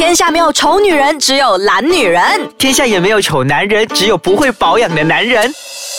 天下没有丑女人，只有懒女人。天下也没有丑男人，只有不会保养的男人。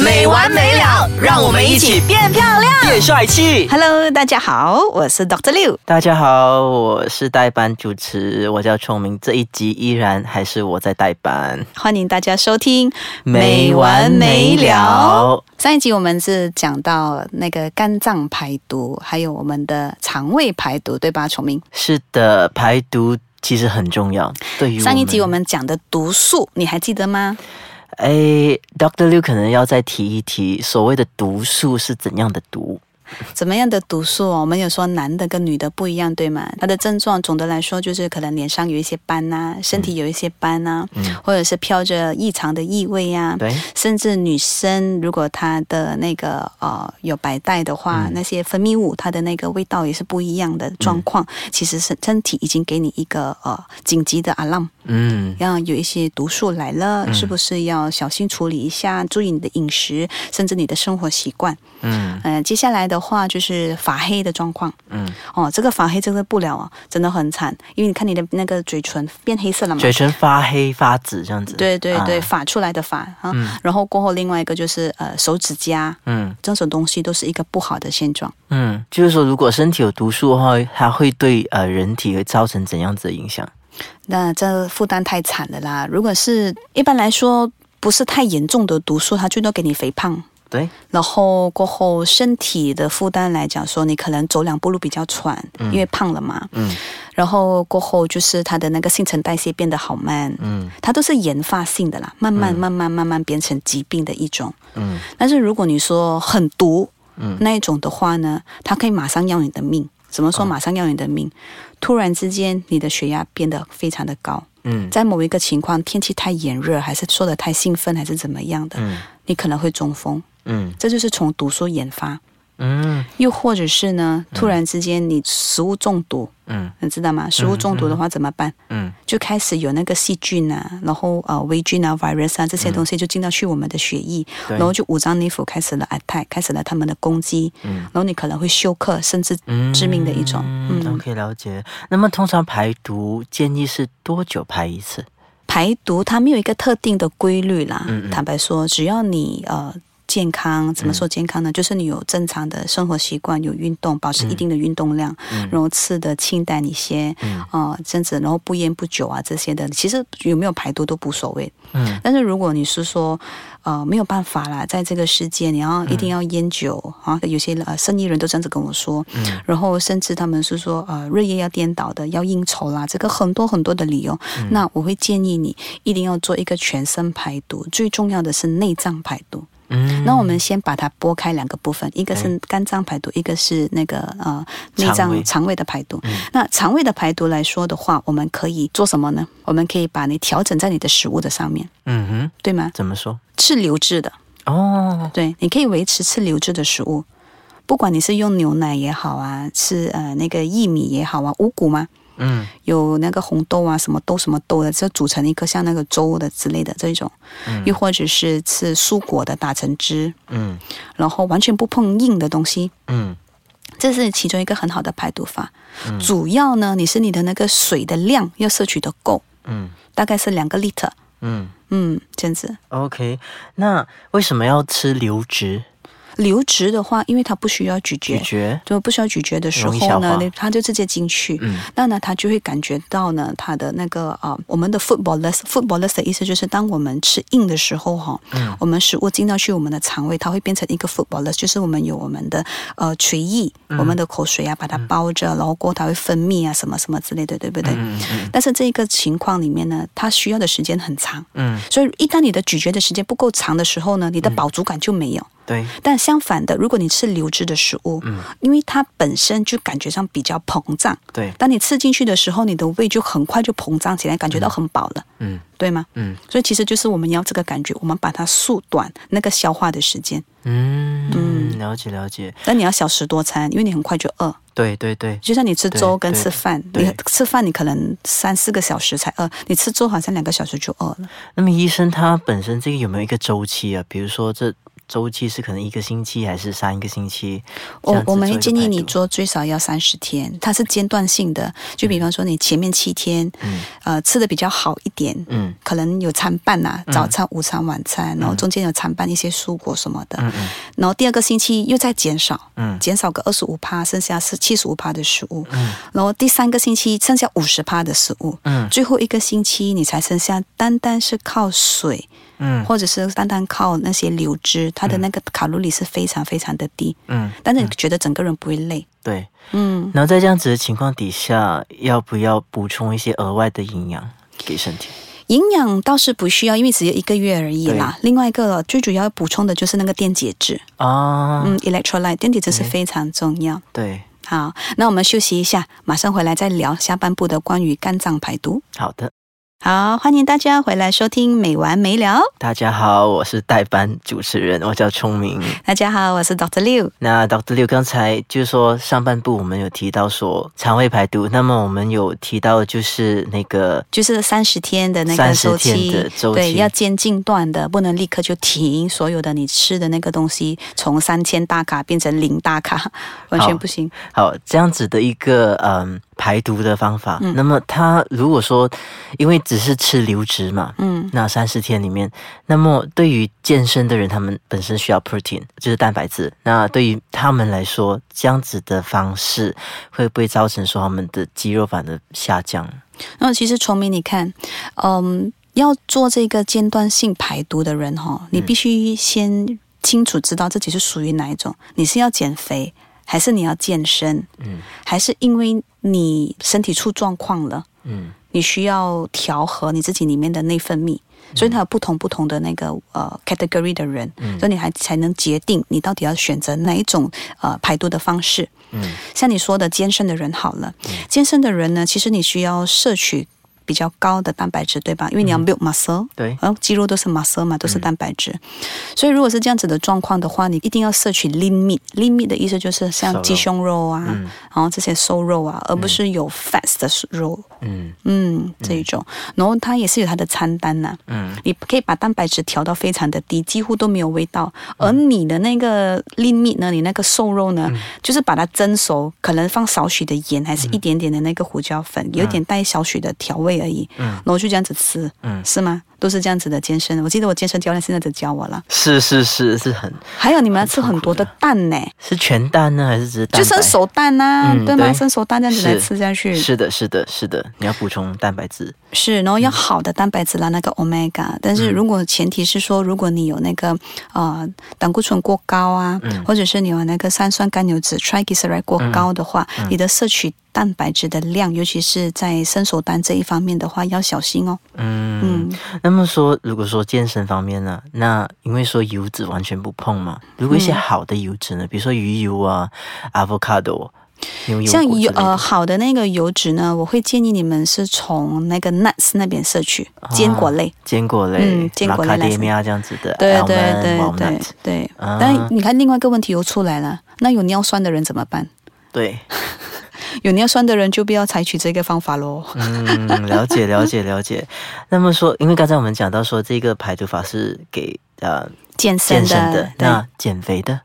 没完没了，让我们一起变漂亮。变帅气。Hello，大家好，我是 Dr. Liu。大家好，我是代班主持，我叫崇明。这一集依然还是我在代班，欢迎大家收听没完没了。上一集我们是讲到那个肝脏排毒，还有我们的肠胃排毒，对吧？崇明，是的，排毒其实很重要。对于上一集我们讲的毒素，你还记得吗？哎，Doctor Liu 可能要再提一提，所谓的毒素是怎样的毒？怎么样的毒素哦？我们有说男的跟女的不一样，对吗？它的症状总的来说就是可能脸上有一些斑呐、身体有一些斑呐、嗯或者是飘着异常的异味呀、对，甚至女生如果她的那个呃有白带的话，嗯那些分泌物它的那个味道也是不一样的状况。其实是身体已经给你一个呃紧急的 alarm，嗯要有一些毒素来了，嗯是不是要小心处理一下？注意你的饮食，甚至你的生活习惯。嗯呃，接下来的话就是发黑的状况。嗯，哦，这个发黑真的不了啊，真的很惨，因为你看你的那个嘴唇变黑色了嘛。嘴唇发黑发紫这样子。对对对，啊发出来的发啊，嗯然后过后另外一个就是呃手指甲嗯这种东西都是一个不好的现状。嗯，就是说，如果身体有毒素的话，它会对呃人体会造成怎样子的影响？那这负担太惨了啦！如果是一般来说不是太严重的毒素，它最多给你肥胖。对，然后过后身体的负担来讲说，你可能走两步路比较喘，因为胖了嘛。嗯。然后过后就是它的那个新陈代谢变得好慢，嗯。它都是研发性的啦，慢慢慢慢慢慢变成疾病的一种。嗯。但是如果你说很毒，嗯。那一种的话呢，它可以马上要你的命。怎么说马上要你的命？突然之间，你的血压变得非常的高，嗯。在某一个情况，天气太炎热，还是说的太兴奋，还是怎么样的，嗯。你可能会中风。嗯这就是从毒素研发，嗯又或者是呢，突然之间你食物中毒，嗯你知道吗？食物中毒的话怎么办？嗯就开始有那个细菌啊，然后呃微菌啊、virus 啊这些东西就进到去我们的血液，对然后就五脏内腑开始了 attack，开始了他们的攻击，嗯然后你可能会休克，甚至嗯致命的一种。嗯嗯，，OK，了解。那么通常排毒建议是多久排一次？排毒它没有一个特定的规律啦。嗯嗯坦白说，只要你呃。健康怎么说健康呢？就是你有正常的生活习惯，有运动，保持一定的运动量，嗯然后吃的清淡一些，嗯啊，这样子，然后不烟不酒啊这些的，其实有没有排毒都无所谓。嗯但是如果你是说，呃，没有办法啦，在这个世界你要一定要烟酒、啊，有些呃生意人都这样子跟我说，嗯然后甚至他们是说，呃，日夜要颠倒的，要应酬啦，这个很多很多的理由。嗯那我会建议你一定要做一个全身排毒，最重要的是内脏排毒。嗯。那我们先把它拨开两个部分，一个是肝脏排毒，一个是那个呃内脏肠胃的排毒。嗯。那肠胃的排毒来说的话，我们可以做什么呢？我们可以把你调整在你的食物的上面，嗯哼，对吗？怎么说？吃流质的，哦，对，你可以维持吃流质的食物，不管你是用牛奶也好啊，吃呃那个薏米也好啊，五谷嘛，嗯。有那个红豆啊，什么豆什么豆的，就煮成一个像那个粥的之类的这种，嗯又或者是吃蔬果的打成汁，嗯。然后完全不碰硬的东西，嗯。这是其中一个很好的排毒法。嗯。主要呢，你是你的那个水的量要摄取的够，嗯。大概是两个 liter，嗯。嗯，这样子。，OK。那为什么要吃流质？流质的话，因为它不需要咀嚼，咀嚼？就不需要咀嚼的时候呢你它就直接进去。嗯那呢，它就会感觉到呢，它的那个啊、我们的 footballers，footballers 的意思就是，当我们吃硬的时候哈，嗯我们食物进到去我们的肠胃，它会变成一个 footballers，就是我们有我们的呃垂液，嗯我们的口水啊，把它包着，然后过它会分泌啊，什么什么之类的，对不对？嗯嗯但是这个情况里面呢，它需要的时间很长，嗯，所以一旦你的咀嚼的时间不够长的时候呢，你的饱足感就没有。对，但相反的，如果你吃流质的食物，嗯因为它本身就感觉上比较膨胀，对，当你吃进去的时候，你的胃就很快就膨胀起来，感觉到很饱了，嗯对吗？嗯所以其实就是我们要这个感觉，我们把它缩短那个消化的时间。嗯嗯，了解了解，但你要小食多餐，因为你很快就饿。对对对，就像你吃粥跟吃饭，对你吃饭你可能三四个小时才饿，你吃粥好像两个小时就饿了。那么医生他本身这个有没有一个周期啊？比如说这周期是可能一个星期还是三个星期？我我们会建议你做最少要三十天，它是间断性的。就比方说你前面七天，嗯呃，吃的比较好一点，嗯可能有餐半呐、嗯早餐、午餐、晚餐，然后中间有餐半一些蔬果什么的。嗯嗯然后第二个星期又再减少，嗯减少个二十五趴，剩下是七十五趴的食物。嗯然后第三个星期剩下五十趴的食物。嗯最后一个星期你才剩下单单是靠水，嗯或者是单单靠那些流汁，它的那个卡路里是非常非常的低，嗯，但是你觉得整个人不会累。对。嗯，然后在这样子的情况底下，要不要补充一些额外的营养给身体？营养倒是不需要，因为只有一个月而已啦。另外一个最主要补充的就是那个电解质，啊，嗯，electrolyte 电解质是非常重要。对，好，那我们休息一下，马上回来再聊下半部的关于肝脏排毒。好的。好，欢迎大家回来收听《没完没了》。大家好，我是代班主持人，我叫聪明。大家好，我是 Doctor Liu。那 Dr. 六刚才就是说上半部我们有提到说肠胃排毒，那么我们有提到就是那个就是三十天的那个周期，天的周期对，要间近断的，不能立刻就停所有的你吃的那个东西，从三千大卡变成零大卡，完全不行。好这样子的一个嗯排毒的方法。嗯那么他如果说因为只是吃流质嘛，嗯那三十天里面，那么对于健身的人，他们本身需要 protein，就是蛋白质。那对于他们来说，这样子的方式会不会造成说他们的肌肉反而下降？那其实崇明，你看，嗯，要做这个间断性排毒的人哈，你必须先清楚知道自己是属于哪一种，你是要减肥，还是你要健身，嗯。还是因为你身体出状况了？嗯。你需要调和你自己里面的内分泌，所以它有不同不同的那个呃 category 的人，嗯。所以你还才能决定你到底要选择哪一种呃排毒的方式。嗯。像你说的健身的人好了，健身的人呢，其实你需要摄取比较高的蛋白质，对吧？因为你要 build muscle，、对，然后肌肉都是 muscle 嘛，都是蛋白质，所以如果是这样子的状况的话，你一定要摄取 lean meat。lean meat 的意思就是像鸡胸肉啊，嗯。然后这些瘦肉啊，而不是有 fats 的肉。嗯。嗯，这一种，然后它也是有它的餐单呐、嗯。你可以把蛋白质调到非常的低，几乎都没有味道。而你的那个 lean meat 呢，你那个瘦肉呢，就是把它蒸熟，可能放少许的盐，还是一点点的那个胡椒粉，有点带少许的调味而已。嗯然后就这样子吃，嗯，是吗？都是这样子的健身。我记得我健身教练现在在教我了。是是是是很还有你们要吃很多的蛋呢，是全蛋呢，还是只？就生熟蛋呐、嗯对吗？生熟蛋这样子来吃下去，是的，是的，是的，你要补充蛋白质。是，然后要好的蛋白质啦，那个 omega。但是如果前提是说，如果你有那个呃胆固醇过高啊，嗯或者是你有那个三酸甘油脂 triglyceride 过高的话，嗯你的摄取蛋白质的量，尤其是在生熟蛋这一方面的话，要小心哦。嗯，嗯，那么说，如果说健身方面呢，那因为说油脂完全不碰嘛，如果一些嗯。好的油脂呢，比如说鱼油啊、avocado、像油呃好的那个油脂呢，我会建议你们是从那个 nuts 那边摄取坚果类。坚果类、嗯坚果类这样子的，对对对对但你看另外一个问题又出来了，那有尿酸的人怎么办？对，有尿酸的人就不要采取这个方法喽。嗯，了解了解了解。那么说，因为刚才我们讲到说，这个排毒法是给呃健身的，身的，那减肥的，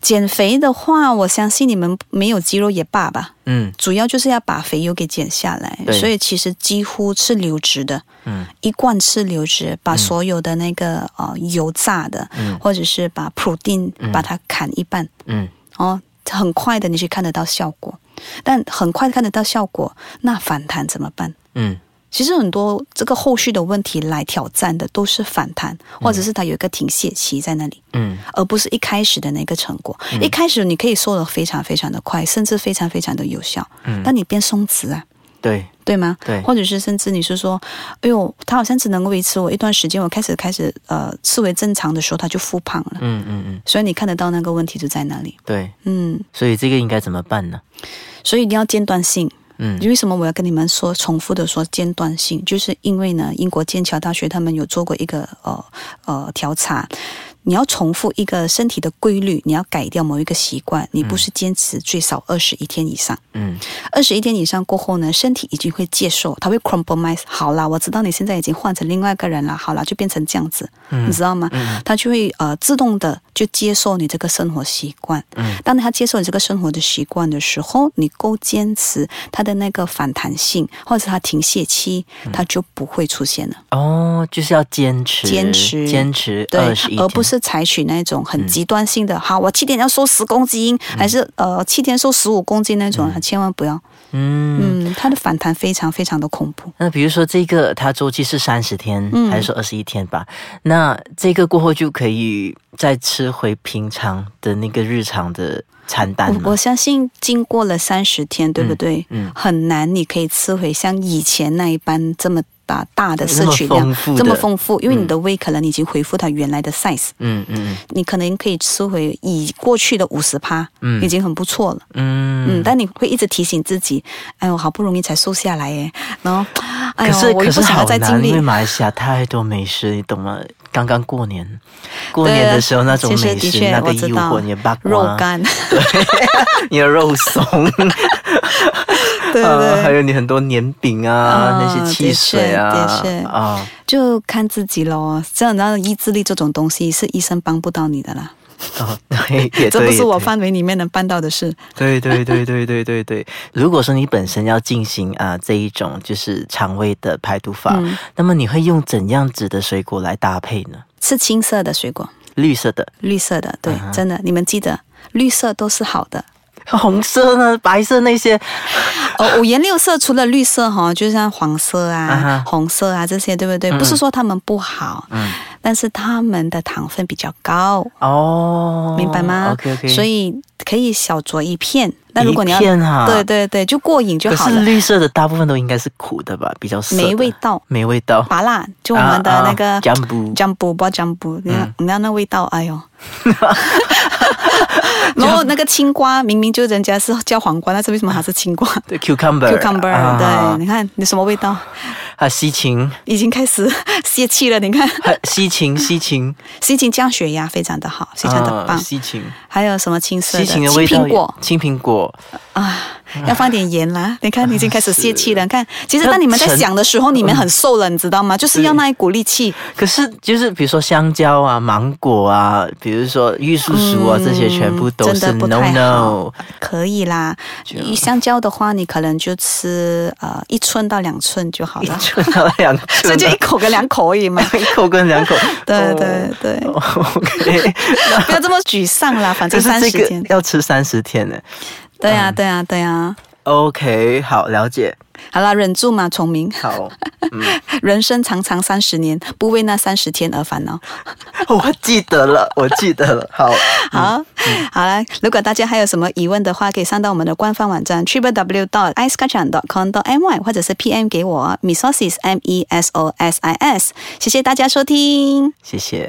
减肥的话，我相信你们没有肌肉也罢吧，嗯主要就是要把肥油给减下来。对所以其实几乎是流质的，嗯一贯吃流质，把所有的那个呃油炸的，嗯或者是把 protein 嗯把它砍一半，嗯哦，很快的你去看得到效果。但很快看得到效果，那反弹怎么办？嗯其实很多这个后续的问题来挑战的都是反弹，或者是它有一个停歇期在那里。嗯而不是一开始的那个成果。一开始你可以瘦得非常非常的快，甚至非常非常的有效，嗯，但你变松弛啊，对对吗？对或者是甚至你是说，哎呦，他好像只能够维持我一段时间，我开始开始呃视为正常的时候，他就复胖了。嗯嗯嗯所以你看得到那个问题就在那里，对，嗯，所以这个应该怎么办呢？所以一定要间断性。嗯为什么我要跟你们说重复的说间断性？就是因为呢，英国剑桥大学他们有做过一个呃呃调查，你要重复一个身体的规律，你要改掉某一个习惯，你不是坚持最少二十一天以上，嗯二十一天以上过后呢，身体已经会接受，它会 compromise。好啦，我知道你现在已经换成另外一个人了，好啦，就变成这样子，嗯你知道吗？嗯它就会呃自动的就接受你这个生活习惯。嗯，当他接受你这个生活的习惯的时候，你够坚持，他的那个反弹性，或者是他停歇期，嗯他就不会出现了。哦，就是要坚持，坚持坚持对而不是采取那种很嗯极端性的，好，我七天要瘦十公斤，还是呃七天瘦十五公斤那种，千万不要。嗯。嗯，它的反弹非常非常的恐怖。那比如说这个，它周期是三十天，嗯还是说二十一天吧？那这个过后就可以再吃回平常的那个日常的餐单我？相信经过了三十天，对不对？嗯很难你可以吃回像以前那一般这么大大的摄取量这么丰富，因为你嗯。的胃可能已经恢复它原来的 size，嗯嗯你可能可以吃回以过去的五十趴，嗯。已经很不错了。嗯。嗯，但你会一直提醒自己，哎我，好不容易才瘦下来耶，然后，哎呦，我又不想要，再经历。因为。马来西亚太多美食，你懂吗？刚刚过年，过年的时候那种美食，的确那个诱我知道。惑，你的八卦。肉，干，你的肉松，对呃对对，还有你很多年饼啊，啊那些汽水啊，就看自己咯。这样然后意志力这种东西是医生帮不到你的啦，哦，对，也 这不是我范围里面能办到的事。对对对对对对对。如果说你本身要进行啊、这一种就是肠胃的排毒法，嗯那么你会用怎样子的水果来搭配呢？吃青色的水果，绿色的、绿色的，对嗯真的，你们记得，绿色都是好的。红色呢、白色那些，哦，五颜六色除了绿色哈，就像黄色啊、红色啊这些，对不对？嗯。不是说他们不好，嗯，但是它们的糖分比较高，哦，明白吗 OK OK，所以可以小酌一片。那如果你要片哈对对对，就过瘾就好了。是绿色的大部分都应该是苦的吧，比较涩没味道，没味道。麻辣，就我们的那个姜布姜布，不姜布，你看嗯你看那味道，哎呦。然后那个青瓜明明就人家是叫黄瓜，但是为什么还是青瓜 对 cucumber？cucumber，啊对，你看你什么味道？还有西芹，已经开始 泄气了。你看，还西芹 西芹，西芹降血压非常的好，非常的棒。啊西芹，还有什么青色西的芹的味道，青苹果青苹果，啊，要放点盐啦。你看，你已经开始泄气了。你看，其实那当你们在想的时候，你们很瘦了，你知道吗？就是要那一股力气。可是就是比如说香蕉啊、芒果啊，比如说玉树薯啊，嗯这些全部都真是的不 no。可以啦，香蕉的话，你可能就吃呃一寸到两寸就好一了，寸到两寸，所以就一口跟两口而已嘛。一口跟两口。对哦对对，OK，不要这么沮丧啦，反正三十天。要吃三十天呢。对呀对呀对呀。OK，好，了解。好啦，忍住嘛，聪明。好，人生长长三十年，不为那三十天而烦恼。我记得了，我记得了。好，好，好了，如果大家还有什么疑问的话，可以上到我们的官方网站 triple w dot i c e k a c h a n dot com dot my，或者是 PM 给我 mesosis m e s o s i s。谢谢大家收听。谢谢。